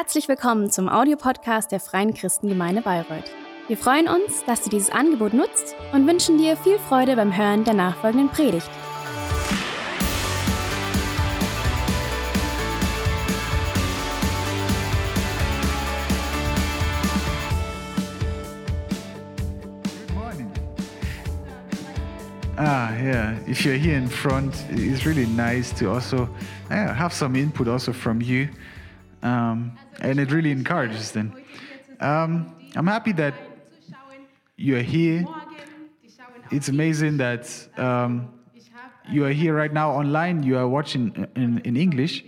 Herzlich willkommen zum Audiopodcast der Freien Christengemeinde Bayreuth. Wir freuen uns, dass du dieses Angebot nutzt und wünschen dir viel Freude beim Hören der nachfolgenden Predigt. Ah, yeah. If you're here in front, it's really nice to also yeah, have some input also from you, um, and it really encourages them. Um, I'm happy that you're here. It's amazing that um, you are here right now online. You are watching in, in English.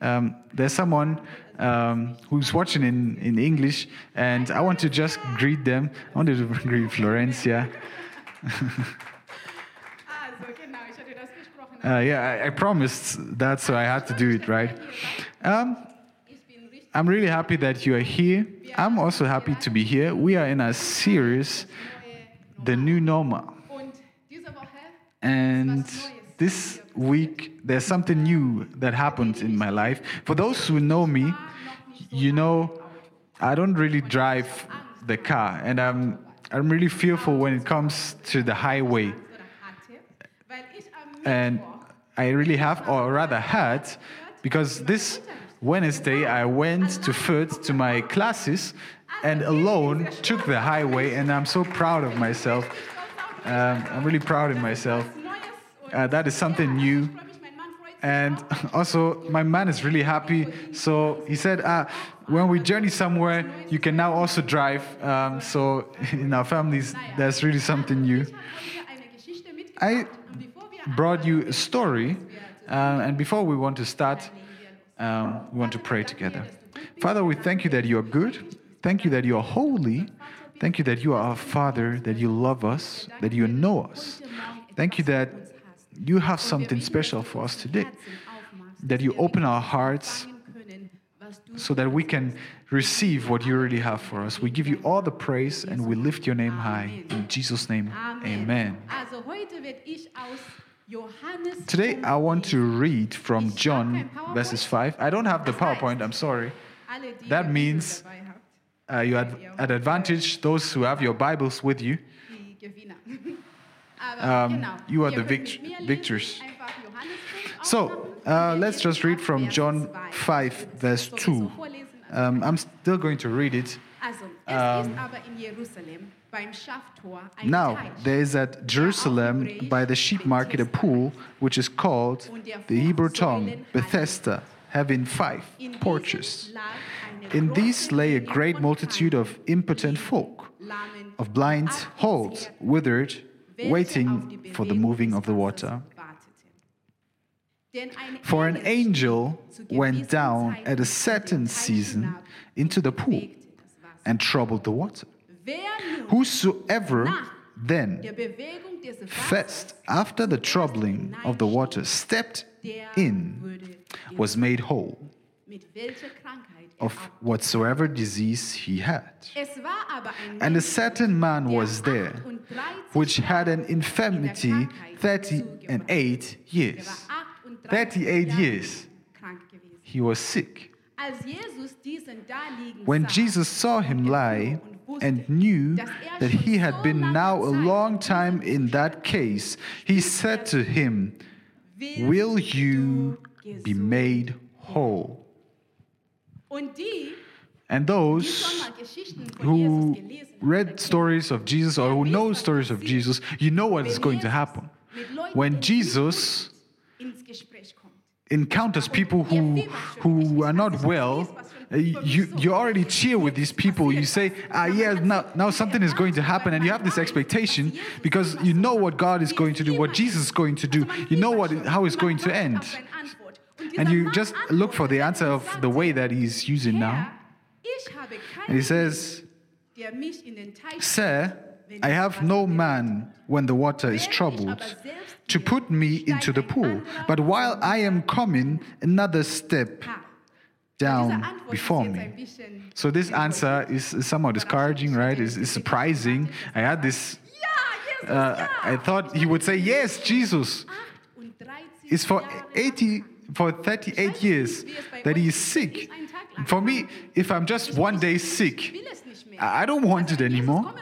Um, there's someone um, who's watching in, in English, and I want to just greet them. I want to greet Florencia. Uh, yeah, I, I promised that, so I had to do it, right? Um, I'm really happy that you are here. I'm also happy to be here. We are in a series, The New Normal. And this week, there's something new that happened in my life. For those who know me, you know I don't really drive the car, and I'm, I'm really fearful when it comes to the highway. And I really have, or rather had, because this Wednesday I went to foot to my classes and alone took the highway, and I'm so proud of myself. Um, I'm really proud of myself. Uh, that is something new. And also, my man is really happy. So he said, ah, when we journey somewhere, you can now also drive. Um, so in our families, there's really something new. I brought you a story. Um, and before we want to start, um, we want to pray together. Father, we thank you that you are good. Thank you that you are holy. Thank you that you are our Father, that you love us, that you know us. Thank you that you have something special for us today, that you open our hearts so that we can receive what you really have for us. We give you all the praise and we lift your name high. In Jesus' name, amen. Also heute werde ich aus Johannes Today, I want to read from John verses 5. I don't have the PowerPoint, I'm sorry. that means- Uh, you had at advantage those who have your Bibles with you. die Gewinner. Aber Um, you are the vict- mit mir lesen, victors. einfach Johannes 5 So, uh, let's just read from John 5, verse 2. Um, I'm still going to read it. Um, ist aber in Jerusalem beim Schaftor ein Now, there is at Jerusalem by the sheep market a pool which is called the Hebrew tongue Bethesda, having five porches. In these lay a great multitude of impotent folk, of blind, halt, withered, welche auf die waiting for the moving of the water. warteten. Denn ein For an angel went down at a certain season into the pool bewegte das Wasser. and troubled the water. Whosoever then des first, after the troubling of the water, stepped in, was made whole mit welcher Krankheit er of whatsoever disease he had. Es war aber ein And a certain man was there, which had an infirmity in thirty and eight Er years. 38 38 years. He was sick. Als Jesus diesen da liegen When Jesus saw him lie and knew that he had been now a long time in that case, he said to him, Will you be made whole? And those schon mal Geschichten von who read stories of Jesus or who know stories of Jesus, you know what is going to happen. When Jesus ins Gespräch kommt. encounters people who who are not well, you you already cheer with these people. You say, ah, yeah, now now something is going to happen, and you have this expectation because you know what God is going to do, what Jesus is going to do. You know what how it's going to end, and you just look for the answer of the way that He's using now. And He says, Sir, I have no man when the water is troubled to put me into the pool, but while I am coming, another step down before me. So this answer is, is somewhat discouraging, right? It's, it's surprising. I had this. Uh, I thought he would say yes, Jesus. It's for 80, for 38 years that he is sick, For me, if I'm just one day sick, will es nicht mehr. I don't want it Also, wenn Jesus anymore.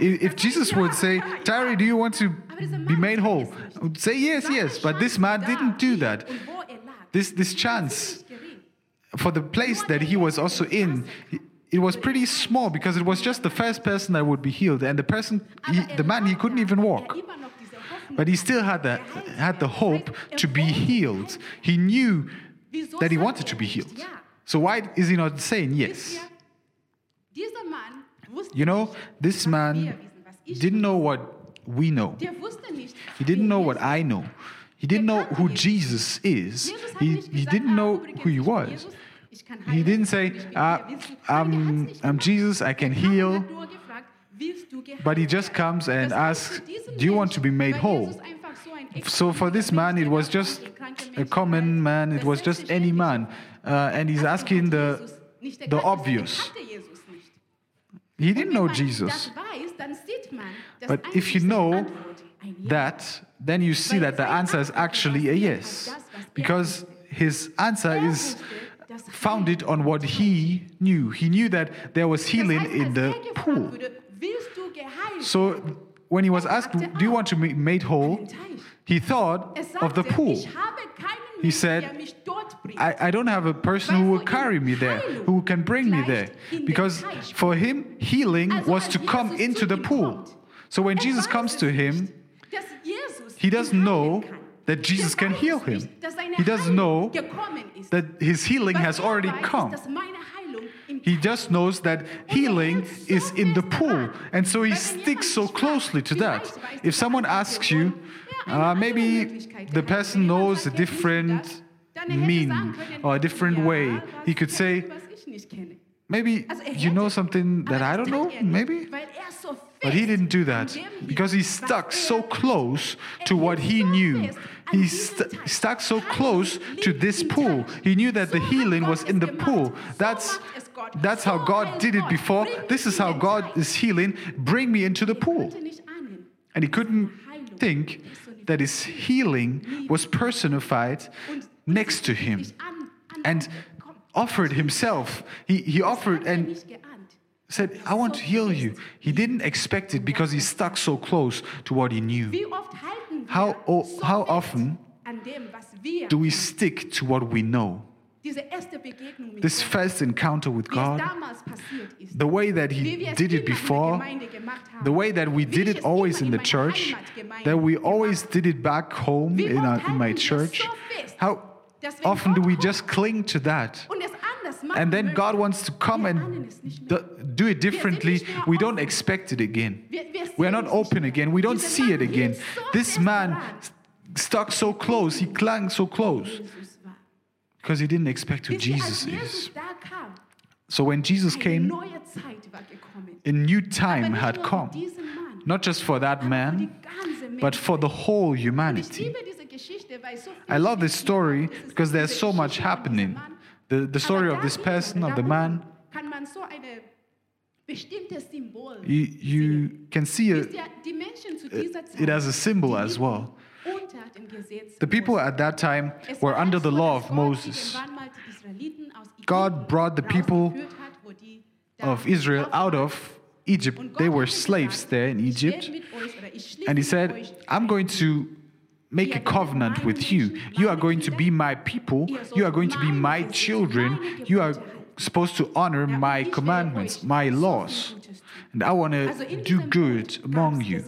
If, Jesus would say. Tari, do you want to be made whole? I would say yes, yes. But this man didn't do that. Und wo lag, This, this chance. For the place that he was also in, it was pretty small because it was just the first person that would be healed. And the person, he, the man, he couldn't even walk. But he still had the, had the hope to be healed. He knew that he wanted to be healed. So why is he not saying yes? You know, this man didn't know what we know. He didn't know what I know. He didn't know who Jesus is. He, he didn't know who he was. Jesus, ich kann He didn't say, ich bin ah, wer willst du? Um, Nein, I'm, er I'm. Um Jesus, I can heal. hat nur gefragt, willst du geheilt But he just comes and asks, "Do you want to be made whole?" So So for this man, it was just a common man, it was just any man. Uh, and he's asking the, the obvious. He didn't know Jesus. But if you know that, then you see that the answer is actually a yes. Because his answer is founded on what he knew. He knew that there was healing in the pool. So when he was asked, Do you want to be made whole? He thought of the pool. He said, I, I don't have a person who will carry me there, who can bring me there. Because for him, healing was to come into the pool. So when Jesus comes to him, he doesn't know that Jesus can heal him. He doesn't know that his healing has already come. He just knows that healing is in the pool. And so he sticks so closely to that. If someone asks you, uh, maybe the person knows a different mean or a different way. He could say, maybe you know something that I don't know, maybe? But he didn't do that because he stuck so close to what he knew. He st- stuck so close to this pool. He knew that the healing was in the pool. That's that's how God did it before. This is how God is healing. Bring me into the pool. And he couldn't think that his healing was personified next to him and offered himself. He, he offered and said, I want to heal you. He didn't expect it because he stuck so close to what he knew. How, o- how often do we stick to what we know? This first encounter with God, the way that He did it before, the way that we did it always in the church, that we always did it back home in, our, in my church. How often do we just cling to that? And then God wants to come and do it differently. We don't expect it again. We are not open again. We don't see it again. This man stuck so close, he clung so close because he didn't expect who Jesus is. So when Jesus came, a new time had come, not just for that man, but for the whole humanity. I love this story because there's so much happening. The, the story of this person, of the man, you, you can see a, it as a symbol as well. The people at that time were under the law of Moses. God brought the people of Israel out of Egypt. They were slaves there in Egypt. And he said, I'm going to make a covenant with you. You are going to be my people. You are going to be my children. You are supposed to honor my commandments, my laws. And I want to do good among you.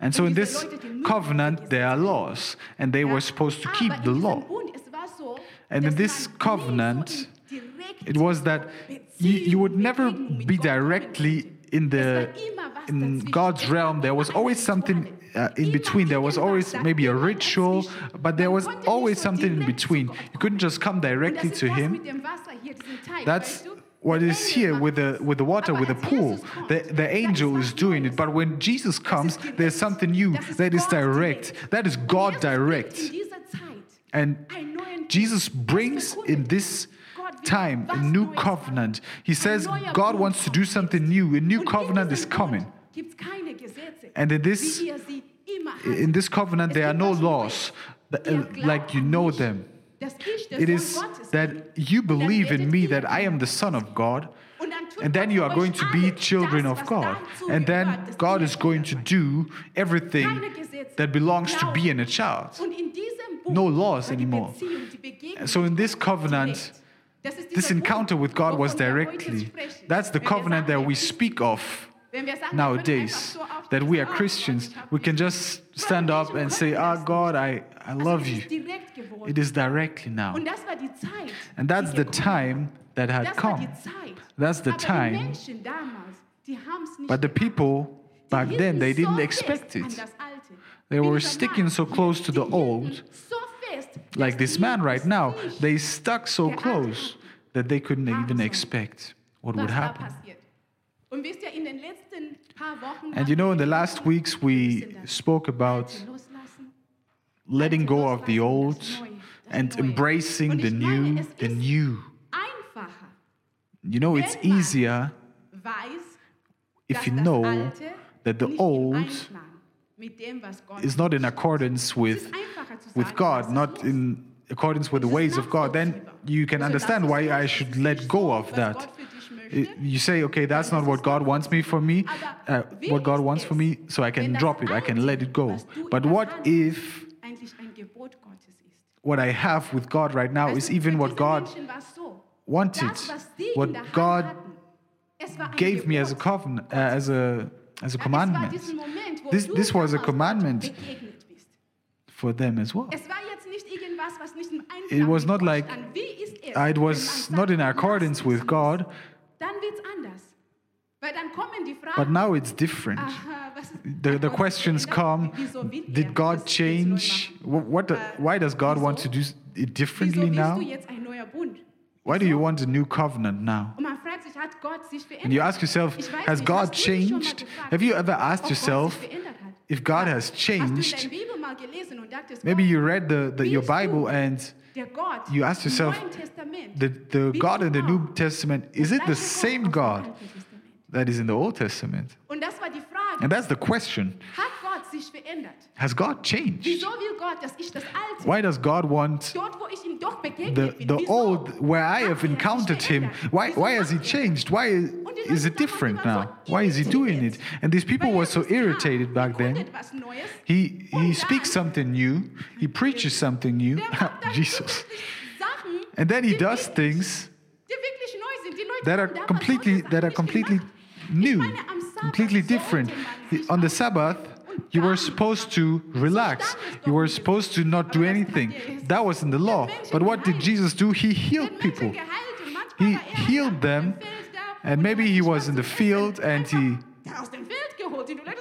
And so in this covenant, there are laws, and they were supposed to keep the law. And in this covenant, it was that you, you would never be directly in the in God's realm. There was always something uh, in between. There was always maybe a ritual, but there was always something in between. You couldn't just come directly to Him. That's what is here with the with the water with the pool the, the angel is doing it but when jesus comes there's something new that is direct that is god direct and jesus brings in this time a new covenant he says god wants to do something new a new covenant is coming and in this in this covenant there are no laws uh, like you know them It is that you believe in me that I am the Son of God, Und dann tut and then you are going to be children of God. And then God is going to do everything that belongs to being a child. Und in diesem Buch No laws anymore. Beziehung, die Begegnung So in this covenant, direkt. Das ist This encounter with God was wovon wir heute directly. That's the covenant that we speak of Wenn wir sagen, wir können nowadays. einfach so aufstehen That we are "Ah, Christians. Gott, ich hab We can just stand up and say, Ah, God, I, I love you. ist direkt geworden. It is directly now. Und das war die Zeit. And that's the time that had come. That's the time. Menschen damals, die haben's nicht But the people back then, they didn't expect it. They were sticking so close to the old, hielten so fest, like this man right now. They stuck so close that they couldn't even expect what would happen. And you know, in the last weeks, we spoke about letting go of the old das Neue, das and embracing the new, the new. You know, it's easier if you know that the old Einklang mit dem, was Gott is not in accordance with, ist einfacher zu with God, not in accordance with the ways of God. Then you can understand why I should let go of that. You say, okay, that's not what God wants me for me, uh, what God wants for me, so I can drop it, I can let it go. But what if eigentlich ein Gebot Gottes ist? what I have with God right now is even what God Menschen war's so. wanted, Das, was sie in what God hatten, es war ein gave me as a covenant, uh, as a as a commandment Es war diesen Moment, wo This- this was a commandment. for them as well. Es war jetzt nicht irgendwas, was nicht im It was not like stand. Wie ist es, It was not in accordance with God? Dann wird's anders. Weil dann kommen die Fragen. but now it's different. aha, was ist, The, the questions come geändert? Wieso will Did God das jetzt neu change? What, äh, why does God want to do it differently now? du jetzt ein neuer Bund? Why do you want a new covenant now? Und man fragt sich, hat Gott sich verändert? And you ask yourself, has God hast du dich schon mal changed? Have you ever asked yourself sich verändert hat? if God has Hast du in changed? deiner Bibel mal gelesen und dachtest, Maybe you read the, the, your Bible and you ask yourself, the, the God in the New Testament, is it the same God that is in the Old Testament? Und das war die Frage, And that's the question. hat Gott sich verändert? Has God changed? Wieso will Gott, dass ich das Alte, Why does God want dort wo ich ihm doch begegnet the, the old where I have er encountered him? Why, why has he er changed? Why is it different now? Why is he doing it? And these people were so irritated back then. He, he speaks something new, he preaches something new. Jesus. And then he does things that are completely that are completely new, completely different. On the Sabbath, you were supposed to relax. You were supposed to not do anything. That was in the law. But what did. Jesus do? He healed people. He healed them, and maybe he was in the field and he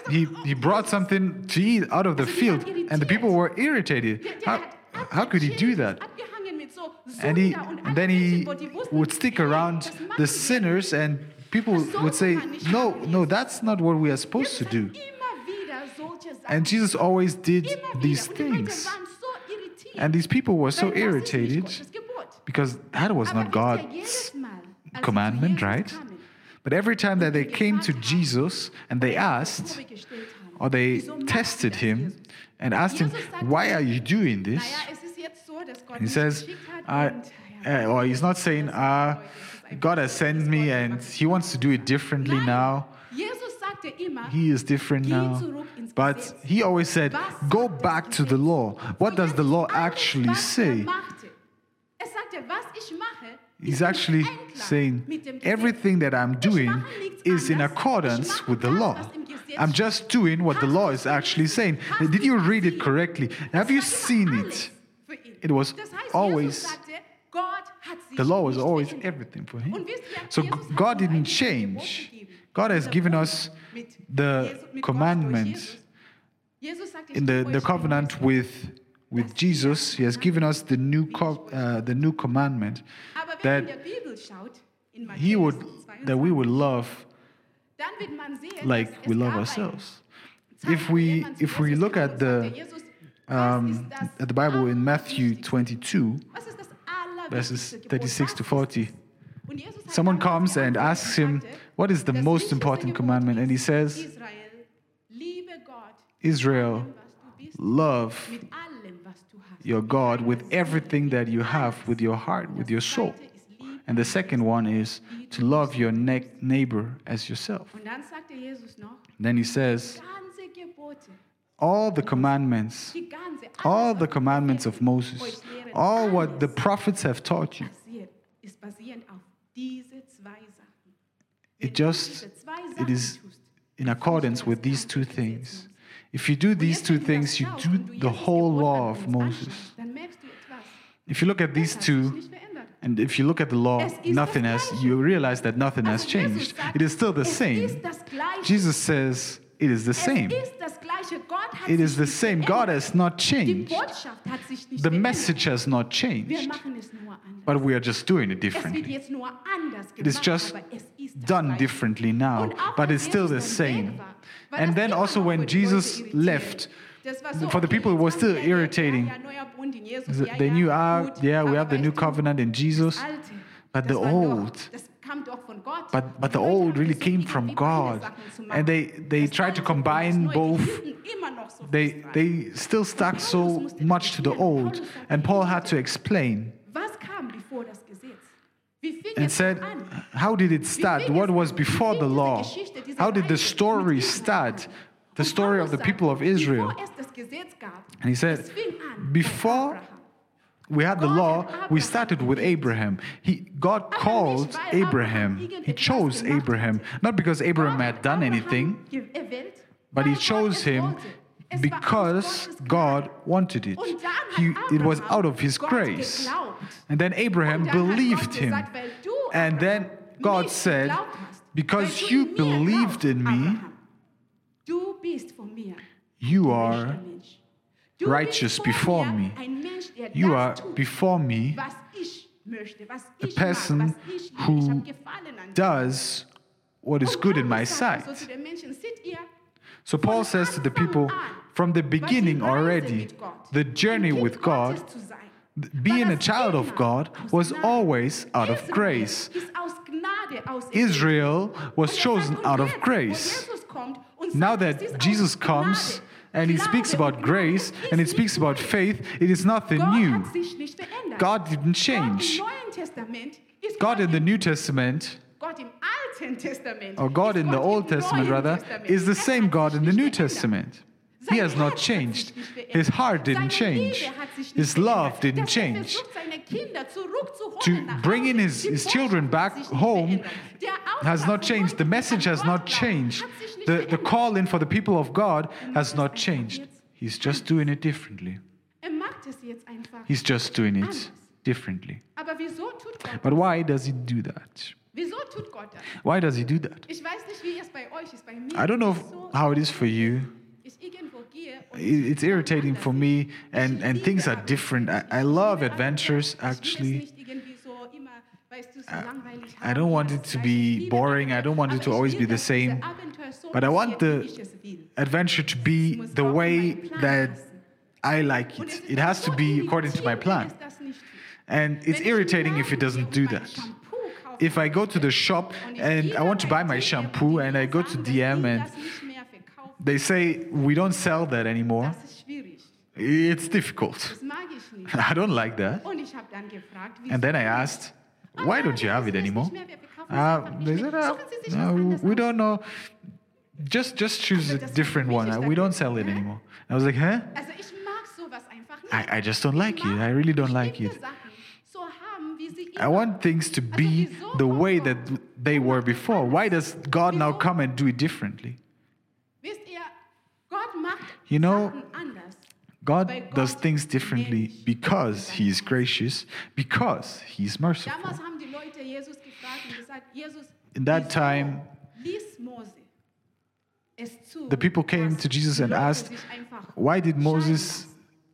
he, he brought something to eat out of the field, and the people were irritated. How, how could he do that? And he and then he would stick around the sinners, and people would say, "No, no, that's not what we are supposed to do." And Jesus always did these things. And these people were so irritated because that was not God's commandment, right? But every time that they came to Jesus and they asked, or they "Wieso machst du tested him and asked him, Why are you doing this? He says, uh, or he's not saying, uh, God has sent me and he wants to do it differently now. He is different now. But he always said, Go back to the law. What does the law actually say? He's actually saying. Everything that I'm doing is in accordance with the law. im just doing what the law is actually saying. Did you read it correctly? Have you seen it? It was always- The law was always everything for him. So God didn't change. God has given us the Jesus- mit Gott durch commandment Jesus. Jesus sagt, ich in the, the covenant with with Jesus. He has given us the new co- uh, the new commandment Aber wenn man in that der Bibel schaut, in He would that we would love dann wird man sehen, like we love ourselves. If we if we look at the sagte, Jesus, was um, at the Bible in Matthew 22, Was ist das verses 36 to 40. ist es? Und Jesus hat someone comes and asks him, "What is the most important commandment?" And he says, Israel, liebe Gott "Israel, allem, was du bist, love mit allem, was du hast. Your God with everything that you have, with your heart, with your soul. And the second one is to love your ne- neighbor as yourself. Then he says, all the commandments, all the commandments of Moses, all what the prophets have taught you, it just, it is in accordance with these two things. If you do these two things, you do the whole law of Moses. Dann merkst du etwas. If you look at these Das hat sich two, and if you look at the law, nothing has, you realize that nothing has changed. It is still the same. ist das Gleiche. Jesus says it is the same. Es ist das Gleiche. Gott hat It is the same. God has not changed. Botschaft hat sich nicht The message has not changed, machen es nur anders. but we are just doing it differently. jetzt nur anders gemacht, It is just aber es ist das done differently now, but it's still the Jesus dann weg same. And then also when für die Leute Jesus left, Das war so, for the people, it was still irritating. Ja, ja, neuer Bund in Jesus, th- ja, they knew, ah, yeah, we have the new covenant in Jesus, but the old- das kam doch von Gott. but, but the old really came from God. Sachen zu machen. And they, they tried to Alte und das combine both. hielten immer noch so They, they still stuck so much to the old. And Paul had to explain and said. How did it start? What was before the law? How did the story start? The story of the people of Israel. Bevor es das Gesetz gab, And he said, es fing an before we had the law, we started with Abraham. He, God called. Abraham He chose Abraham. Not because Abraham had done anything, but he chose him wollte. Es war aus because God wanted it. Hat He, it was out of his grace. And then Abraham Und dann hat believed him. gesagt, weil du, And then God said, Because you believed in me, Abraham, du bist von mir You are rechter Mensch. Du righteous before me. Ein Mensch, der You are before me, was ich möchte, was a person mag, was ich liebe. who ich hab Gefallen an dir. does what is good in my sight. also zu den Menschen, seht ihr, So Paul says to the people, from the beginning already, the journey with God, being a child of God, was always out of grace. Israel was chosen out of grace. Now that Jesus comes and he speaks about grace and he speaks about faith, it is nothing new. God didn't change. God in the New Testament, Gott im Alten Testament, or God in the Old Testament rather, is the same God in the New. Testament. He has not changed. sich nicht verändert. His heart didn't change. Liebe hat sich nicht His love didn't er change. versucht, seine Kinder zurückzuholen To bring in his- his children back home has not changed. The message has not changed. hat sich nicht The, the call in for the people of God has not changed. He's just doing it differently. Er macht es jetzt einfach. He's just doing it differently. Aber wieso tut Gott But why does he do that? Wieso tut Gott das? Why does he do that? Ich weiß nicht, wie es bei euch ist. Bei mir I don't know ist es so, how it is for you. ich irgendwo gehe und It- It's irritating for me, and, and things are different. I, I love adventures, actually. langweilig I don't want it to be boring. I don't want it to always be the same. But I want the adventure to be the way that. I like it. It has to be according to my plan. And it's irritating if it doesn't do that. If I go to the shop and I want to buy my shampoo and I go to DM and they say we don't sell that anymore, das ist schwierig. it's difficult. Das mag ich nicht. I don't like that. Und ich habe dann gefragt, wie And then I asked, why don't you have it anymore? Uh, they said, uh, no, we don't know. Just just choose a different one. We don't sell it anymore. I was like, huh? Also ich mag sowas einfach nicht. I, I just don't like it. I really don't like it. Sachen so haben, wie sie I want things to be the way that they were before. Why does God now come and do it differently? You know, God does things differently because He is gracious, because He is merciful. Damals haben die Leute Jesus gefragt und gesagt, Jesus, In that time, ließ Mose es zu, the people came to Jesus and asked, Why did Moses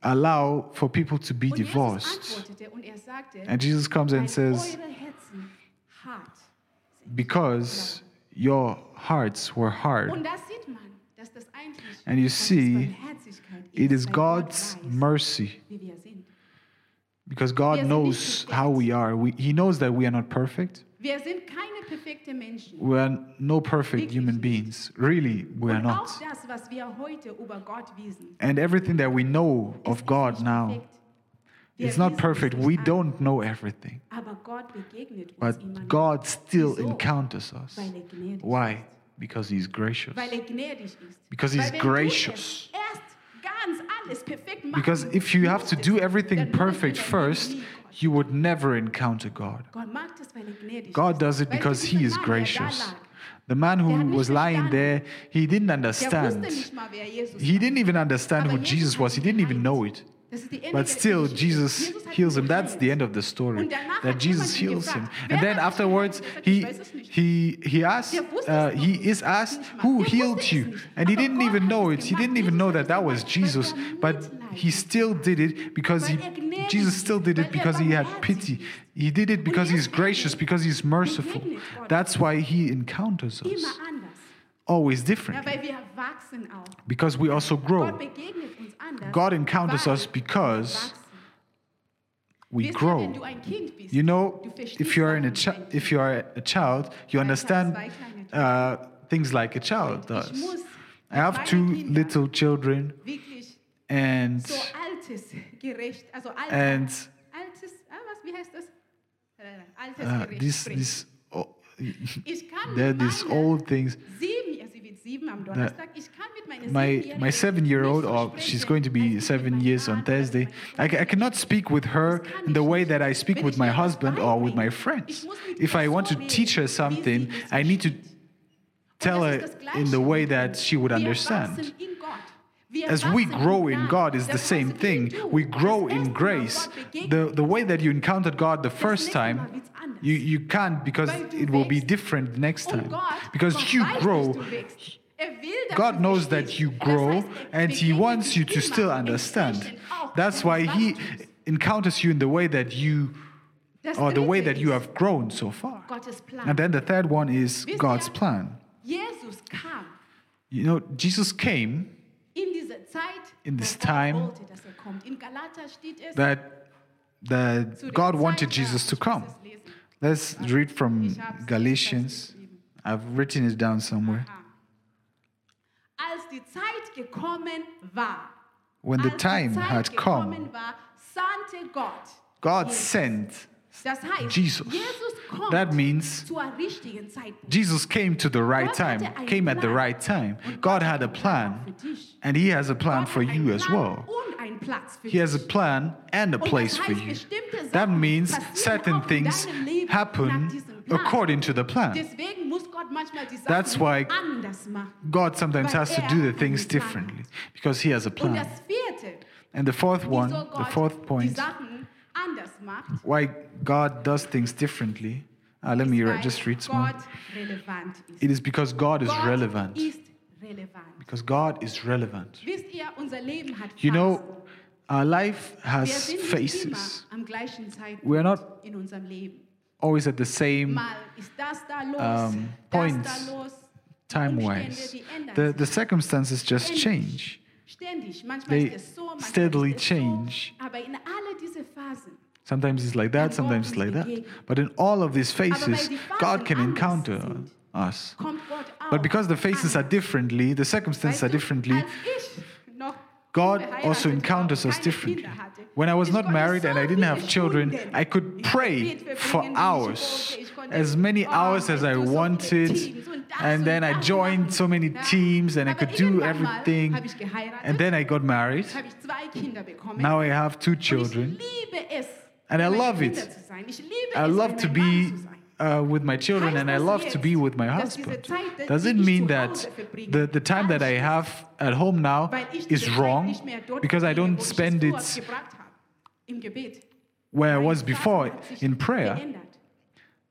allow for people to be divorced? er And Jesus comes and says, eure Herzen hart sind. Because your hearts were hard. Und da sieht man, dass das eigentlich And you see, It is God's mercy wie wir sind. because God knows how we are. We, he knows that we are not perfect. Wir sind keine perfekte Menschen. We are no perfect human beings. Really, we are not. das, was wir heute über Gott wissen, And everything that we know of God now. It's not perfect. We don't know everything. Aber Gott begegnet uns But. God still encounters us. Er Why? Because He's gracious. Weil er gnädig ist. Because he's gracious. Du erst ganz alles perfekt machen Because if you have to do everything perfect würdest du dein Leben first, you would never encounter God. Gott mag das, weil er God does it because He is Mann, der da gracious. The man who was lying there, he didn't understand. wusste nicht mal, wer Jesus He didn't even understand who Jesus was. He didn't even know it. Das ist die Ende But still, Jesus heals him. That's the end of the story. That Jesus heals him. And then afterwards, he Ich weiß es nicht. he he wusste uh, he is asked, who healed you? And he didn't even know it. He didn't even know that that was Jesus hat es Jesus. gemacht, But he still did it because he Jesus still did it because he had pity. He did it because er he's gracious, because he's merciful. That's why he encounters us. Always different. weil wir wachsen auch. Because we also grow. Begegnet uns anders. God encounters us because. We Wisst ihr, wenn grow. du ein Kind bist, You know, if you're in a chi- wie ein Kind. if you are a child, you understand uh, things like a child does. I have two little children, and so altes gerecht, also altes, and altes, was, wie heißt das? Altes uh, gerecht these these oh, kann they're these old things. Sieben, ja, sie wird sieben am Donnerstag, ich kann mit meiner My my seven year old, or she's going to be seven years on Thursday. I, I cannot speak with her in the way that I speak with my husband or with my friends. If I want to teach her something, I need to tell her in the way that she would understand. As we grow in God is the same thing. We grow in grace. The, the way that you encountered God the first time, you, you can't because it will be different next time. Because you grow, God knows that you grow and He wants you to still understand. That's why He encounters you in the way that you, or the way that you have grown so far. And then the third one is God's plan. You know, Jesus came in diese Zeit, In wo this time, wollte, dass kommt. In Galater steht es, that, that God wanted Jesus to come. Let's read from Galatians. I've written it down somewhere. When the time had come, war, sandte Gott. God sent Das heißt, Jesus. That means zur richtigen Zeitpunkt. Jesus came to the right time, came at the right time. God had a Plan plan, für dich. and He has a plan for you as well. Und einen Platz für He has a plan and a place for you. That means certain things deinem Leben nach happen. According to the plan. Deswegen muss Gott manchmal die Sachen That's why. God sometimes has to do the things differently because He has a plan. And the fourth one, the fourth point, Sachen anders macht, why God does things differently. Uh, let me re- just read some more. Gott relevant ist. It is because God is relevant. Because God is relevant. Wisst ihr, unser Leben hat You know, our life has faces. immer am gleichen Zeitpunkt We are not in unserem Leben. Always at the same Mal ist das da los, um, das points, time wise. The, the circumstances just change. They ist es so, manchmal steadily ist es so. change. Aber in alle diese Phasen, Sometimes it's like that, sometimes it's like that. But in all of these weil faces, God can encounter us. kommt Gott auch. But because the faces are differently, the circumstances are differently, als ich noch God also encounters us differently. When I was not married and I didn't have children, I could pray for verbringen, wie ich hours, wollte. Ich konnte, as many hours as I du, so viele wanted. Teams und das And then I joined so many teams and I could do everything. habe ich geheiratet, And then I got married. habe ich zwei Kinder bekommen. Now I have two children. ich liebe es, And I love it. Kindern zu sein. Ich liebe I love to be Mann zu sein. uh, with my children and I love to be with my husband. Does it mean that the, the time that I have at home now is wrong nicht mehr dort because I don't wo ich es spend it gebracht habe, im Gebet. Where I was before Sachen hat sich in prayer?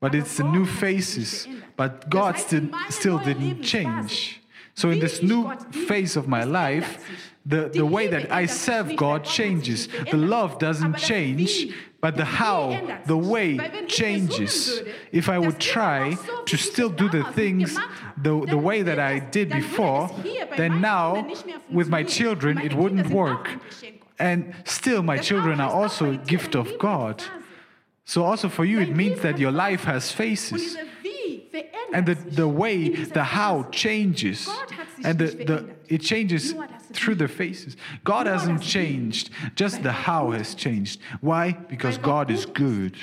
But it's the new hat sich nicht faces. But God still, still didn't change. So in this new phase of my life, the, the way that I serve God weil Gott hat sich changes. The love doesn't change, but the how, the way Weil wenn ich changes. If I would try to still do the things the, the way that I did before, es hier bei then now Kindern nicht mehr with my children it wouldn't work. Ein Geschenk Gottes. And still, my children are also a gift of God. So also for you, it means that your life has faces. diese Wie verändert And the, the way, the how changes. Gott hat sich And the, the, it changes through the faces. God hasn't changed, just the how has changed. Why? Because God is good.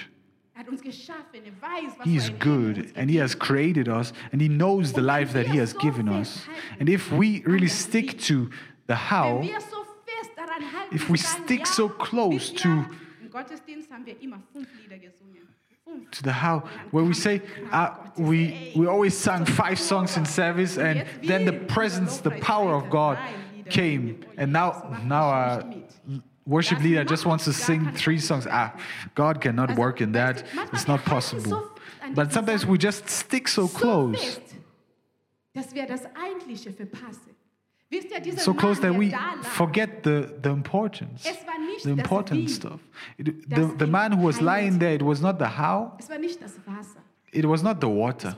Hat uns geschaffen, weiß, was He is für ein Leben good and He has created us and He knows the life that He has given us. And if we really stick to the how, If we stick so close to- ihr, Im Gottesdienst haben wir immer fünf Lieder gesungen. Fünf. to the how, where we say uh, we we always sang five songs in service, and then the presence, the power of God came, and now now our worship leader just wants to sing three songs. Ah, God cannot work in that. It's not possible. But sometimes we just stick so close, dass wir das Eigentliche verpassen. Wisst ihr, dieser so close that we forget the the importance, Es war nicht the important stuff. It- the the man who was lying there, it was not the how, es war nicht das Wasser, it was not the water,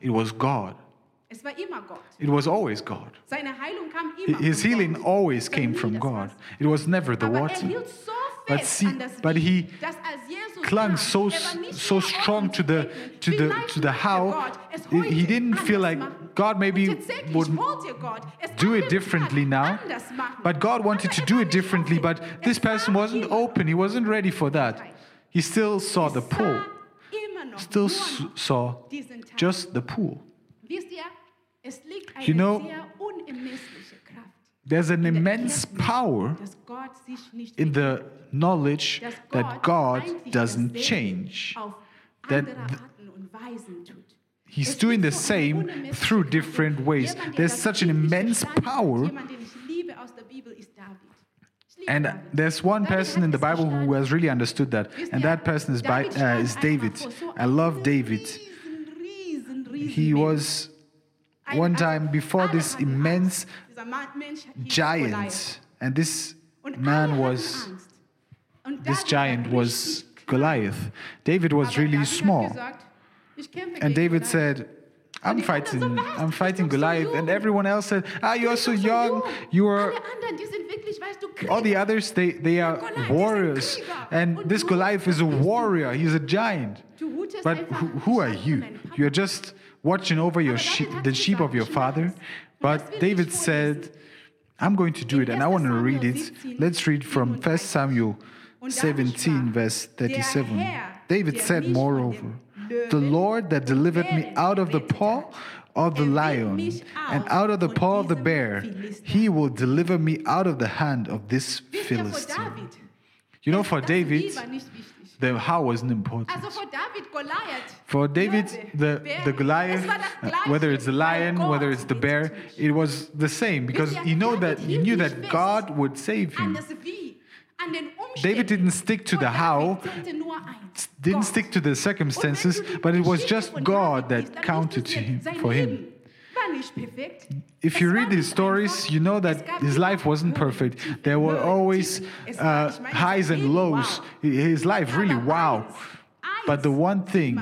it was God. Es war immer Gott. It was always God. Seine Heilung kam immer His healing always came from God. It was never the er water. But see- but he dass als Jesus clung so er so strong to the to the to the how. He, didn't feel like. God maybe would wollte Gott es do it differently now. But God wanted to er do it differently. But this person wasn't open. He wasn't ready for that. He still saw the pool. Still nur s- noch saw just the pool. You know, sehr unermessliche Kraft There's an immense power dass Gott sich nicht in the knowledge that God doesn't change. That andere th- Arten und Weisen tut. He's doing the gibt so eine same through different ways. There's such an immense power. Jemand, den ich liebe aus der Bibel, ist David. Ich liebe And there's one person in the Bible who has really understood that, and that person is, by, David uh, is David. I love David. He was one time before this immense Angst. Dieser Ma- Mensch hieß Goliath. giant, and this man was this giant was Goliath. David was really small, gesagt, ich kämpfe and David said. I'm fighting. I'm fighting bist doch so Goliath, and everyone else said, "Ah, you are so young. You are Alle anderen, die sind wirklich, weißt du, all the others they, they are Goliath ist ein warriors and this goliath is a was bist du? warrior he's a giant but who, who are you von deinem Papa. you're just watching over your sheep the sheep of your father but das will ich david said i'm going to do it and i want to read it. let's read from 1 samuel 17 verse 37 david said moreover the lord that delivered me out of the paw of the lion and out of the paw of the bear he will deliver me out of the hand of this Wisst ihr, vor philistine you know, for David, war nicht wichtig. The how wasn't important. Also vor David Goliath. For David, the, the Goliath, uh, whether it's the lion, whether it's the bear, it was the same because you know that he knew that God would save him. das Wie, an den Umständen. David didn't stick to the how, David zählte nur eins, didn't stick to the circumstances, but it was just God that counted to him for him. If you read his nicht stories, you know that his life wasn't perfect. There were always uh, war, ich meine, highs and lows. His life really, wow. But the one thing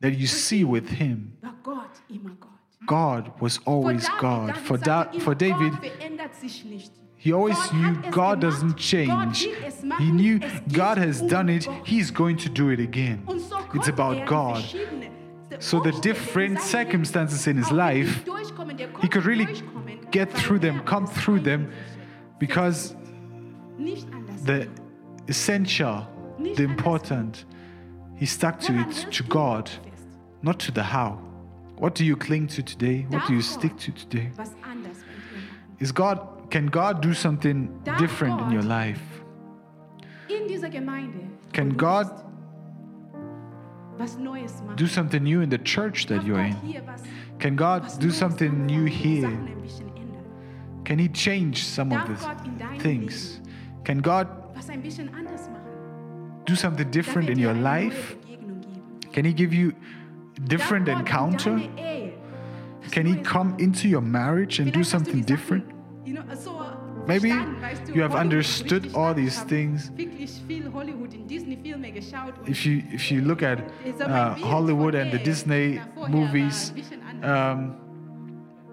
that you see with him, War Gott immer Gott. God was always God. For, da- for David, Gott verändert sich nicht. He always knew God doesn't change. He knew God has done it, He's going to do it again. It's about God. So the different circumstances in his Leben, auch wenn life, die durchkommen, der He could really get through them, come through them, because nicht an das the essential, the important, He stuck to it, to God, not to the how. What do you cling to today? What do you stick to today? Was anders bei dir machen. Is God, can God do something different in your life? Gemeinde. Can God Do something new in the church that you're in? Can God do something new here? Sachen ein bisschen ändern. Can He change some of the Gott in deinem things? Can God Was ein bisschen anders machen. do something different er in your life? Can He give you different Darf Gott in encounter? deine Ehe was Can He come into your marriage and do Vielleicht hast du something different? You know, so Maybe verstanden, weißt du, you have understood all these things. Wirklich viel Hollywood in Disney-Filme geschaut. und If you if you look at uh, Hollywood and the Disney movies, war ein bisschen um,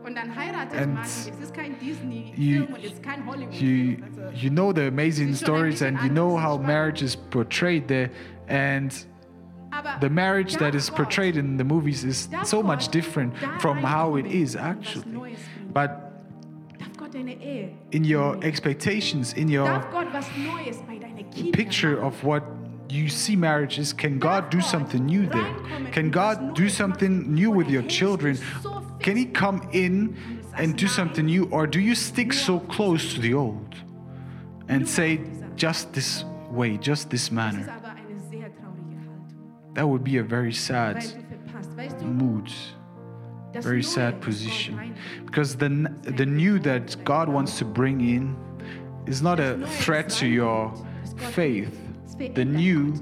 und dann heiratet and man, es ist kein you- Disney-Film und es you. You know the amazing Es ist schon ein stories and you know how marriage is portrayed there and the marriage that is portrayed in the movies is so much different from how it is actually but in your expectations, in your Darf Gott was Neues bei deinen Kindern picture of what you see marriage is, can God do something new there? Can God do something new with your children? Can He come in and do something new, or do you stick so close to the old and say, just this way, just this manner? ist aber eine sehr traurige Haltung. That would be a very sad Weil du verpasst. Weißt du, mood, very sad position. Because the, the new that God wants to bring in is not a threat to your faith. The new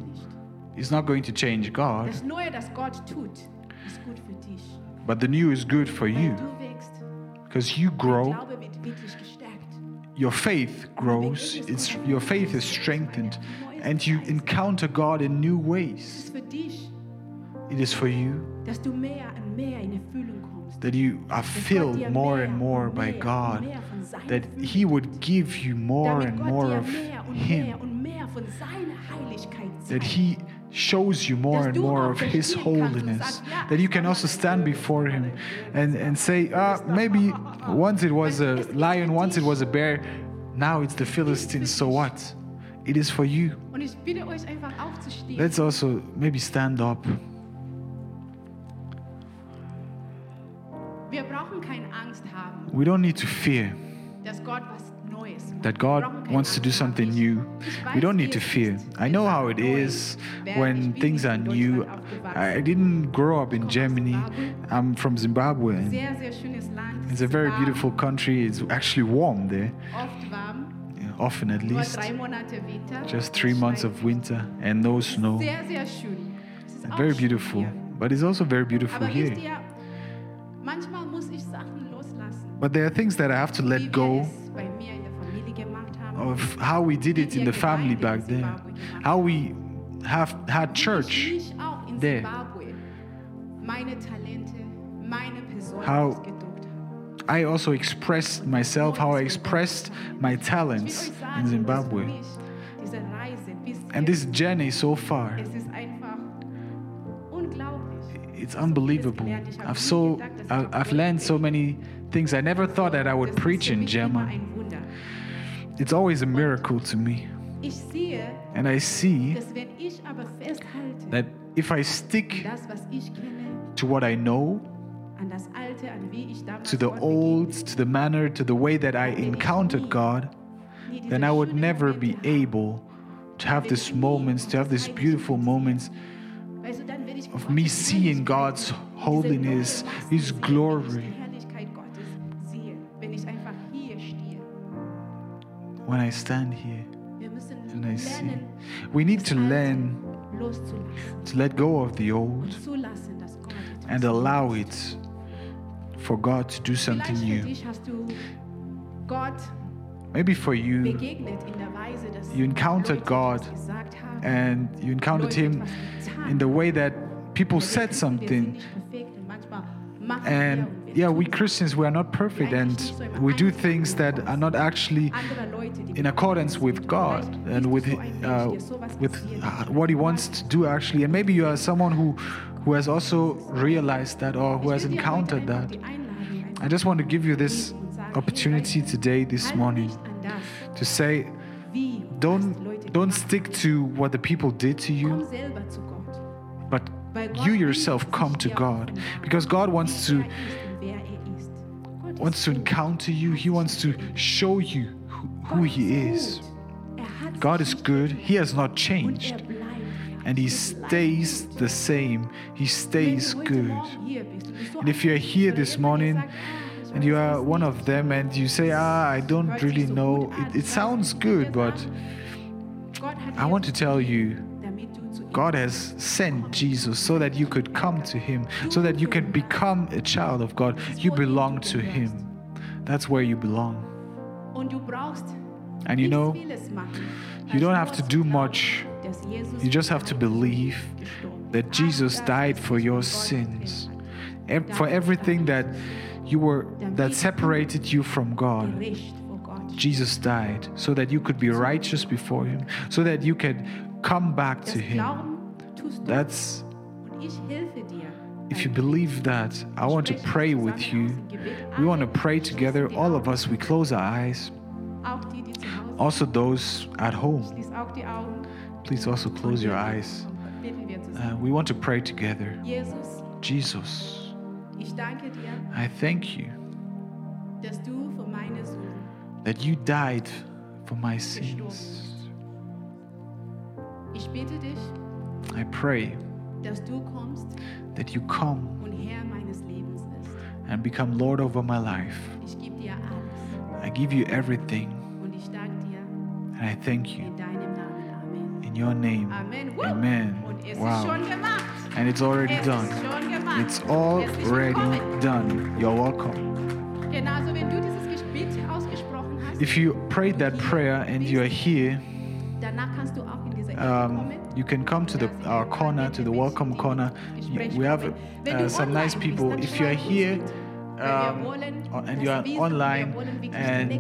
is not going to change God, Das Neue, das Gott tut, ist gut für dich. but the new is good for you. because you grow, Glaube wird wirklich gestärkt. your faith grows, it's your faith is strengthened, and you encounter God in new ways. Ist für dich, It is for you dass du mehr und mehr in Erfüllung kommst. that you are filled more and more by God, mehr von seiner that He would give you more and more of Him, mehr und mehr von seiner Heiligkeit that. He shows you more and more of His verstehen kannst und holiness, that you can also stand before Him and, and say, ah, maybe once it was a lion, once it was a bear, now it's the Philistines, so what? It is for you. Und ich bitte euch einfach aufzustehen. Let's also maybe stand up. We don't need to fear dass Gott was Neues macht. that God wants to do something new. We don't need to fear. I know how it is when things are new. I didn't grow up in Germany. I'm from Zimbabwe. and Sehr, sehr schönes Land. It's a very beautiful country. It's actually warm there, yeah, often at least. drei Monate Winter. Just three months of winter and no snow. Sehr, sehr schön. Es ist auch Very beautiful. But it's also very beautiful here. But there are things that I have to let go es bei mir in der Familie gemacht haben. of how we did it in the family back then, how we have had church. ich mich auch in there. Zimbabwe meine Talente, meine Person How- I also expressed myself, how I expressed my talents in Zimbabwe. für mich diese Reise bis And this journey so far, es ist einfach unglaublich. it's unbelievable. I've so I've learned so many things I never thought that I would preach in German. It's always a miracle to me, and I see dass wenn ich aber festhalte, that if I stick das, was ich kenne, to what I know, an das Alte, an wie ich damals to the old, to the manner, to the way that I encountered God, then I would never be able to have these moments, to have these beautiful moments Weißt du, dann werde ich of me seeing God's holiness, Diese neue Massen His sehen, Wenn ich glory. When I stand here and I see, we need to learn to let go of the old und zulassen, dass Gott etwas and allow it for God to do something new. dich hast du Gott Maybe for you, begegnet in der Weise, dass You encountered God etwas gesagt haben, and you encountered Him in the way that people said wissen, Wir sind something. nicht perfekt und manchmal machen And wir und wir yeah, we Christians, we are not perfect and we do things that are not actually in accordance with God and with uh, with uh, what He wants to do actually. And maybe you are someone who who has also realized that or who has encountered that. I just want to give you this opportunity today, this morning, to say, don't don't stick to what the people did to you, but you yourself come to God because God wants to wants to encounter you. He wants to show you who, who He is. God is good. He has not changed. And He stays the same. He stays good. And if you're here this morning and you are one of them and you say, ah, I don't really know, it, it sounds good, but I want to tell you, God has sent Jesus so that you could come to Him, so that you can become a child of God. You belong to Him. That's where you belong. And you know, you don't have to do much. You just have to believe that Jesus died for your sins, for everything that you were that separated you from God. Jesus died so that you could be righteous before Him, so that you can come back to Him. That's if you believe that, I want to pray with you. We want to pray together. All of us, we close our eyes. Auch die, die zu Hause Also, those at home, Schließ auch die Augen. please also close your eyes. Und beten wir zusammen. Uh, we want to pray together. Jesus, Jesus, ich danke dir, I thank you dass du für meine Sünden. that you died for my sins. Ich dich, I pray dass du kommst that you come und Herr meines Lebens bist. and become Lord over my life. Ich gebe dir alles I give you everything und ich danke dir and I thank you in deinem Namen. Amen. in your name. Amen. Woo! Amen. Und es ist Wow. schon gemacht. And it's already Es done. ist schon gemacht. It's already willkommen. done. You're welcome. Genauso, wenn du dieses Gebet ausgesprochen hast, If you prayed that prayer and you are here, danach kannst du auch in diese Ecke um, you can come to the our corner, to the welcome corner. We have uh, some nice people. If you are here um, and you are online, and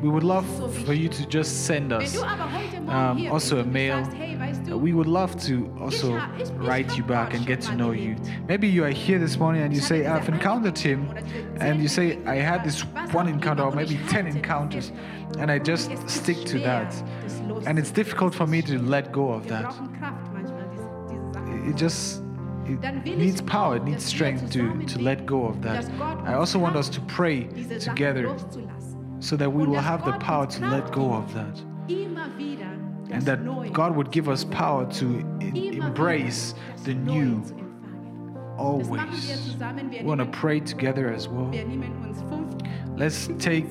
we would love for you to just send us um, also a mail. Uh, We would love to also write you back and get to know you. Maybe you are here this morning and you say, I've encountered him, and you say, I had this one encounter, or maybe 10 encounters, and I just stick to that. And it's difficult for me to let go of that. It just it needs power, it needs strength to, to let go of that. I also want us to pray together so that we will have the power to let go of that. And that God would give us power to embrace the new always. We want to pray together as well. Let's take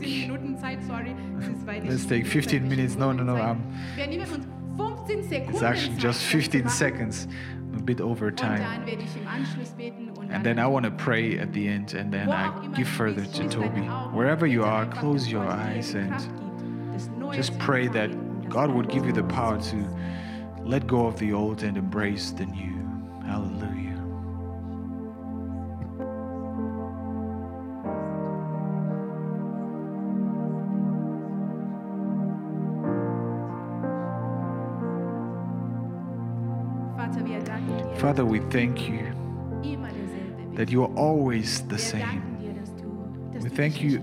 let's take 15 minutes. No, no, no. Um, Wir nehmen uns 15 Sekunden it's actually just Zeit, das zu 15 seconds, a bit over time. Dann werde ich im Anschluss beten und And then I want to pray at the end, and then I give further to Toby. Wherever you are, close your eyes and just pray that God would give you the power to let go of the old and embrace the new. Hallelujah. Vater, wir danken dir. Father, we thank you immer derselbe bist. That you are always the same, danken dir, dass du, dass We thank you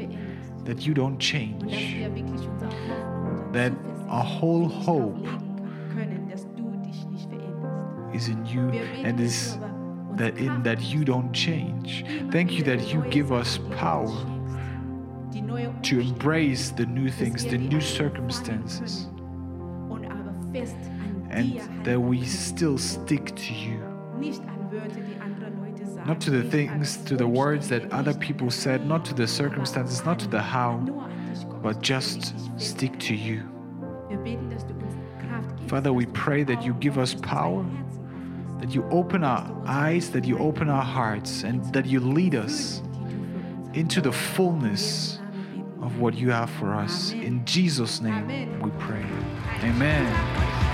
that you don't change, wir wirklich unsere Hoffnung, that our whole hope drauf legen können, dass du dich nicht veränderst. is in you and is du aber uns that in that you don't change. Thank you that you give us power to embrace the new things, the new circumstances, können Und aber fest an and that we still stick to you. Not to the things, to the words that other people said, not to the circumstances, not to the how, but just stick to you. Father, we pray that you give us power, That you open our eyes, that you open our hearts, and that you lead us into the fullness of what you have for us. In Jesus' name we pray. Amen.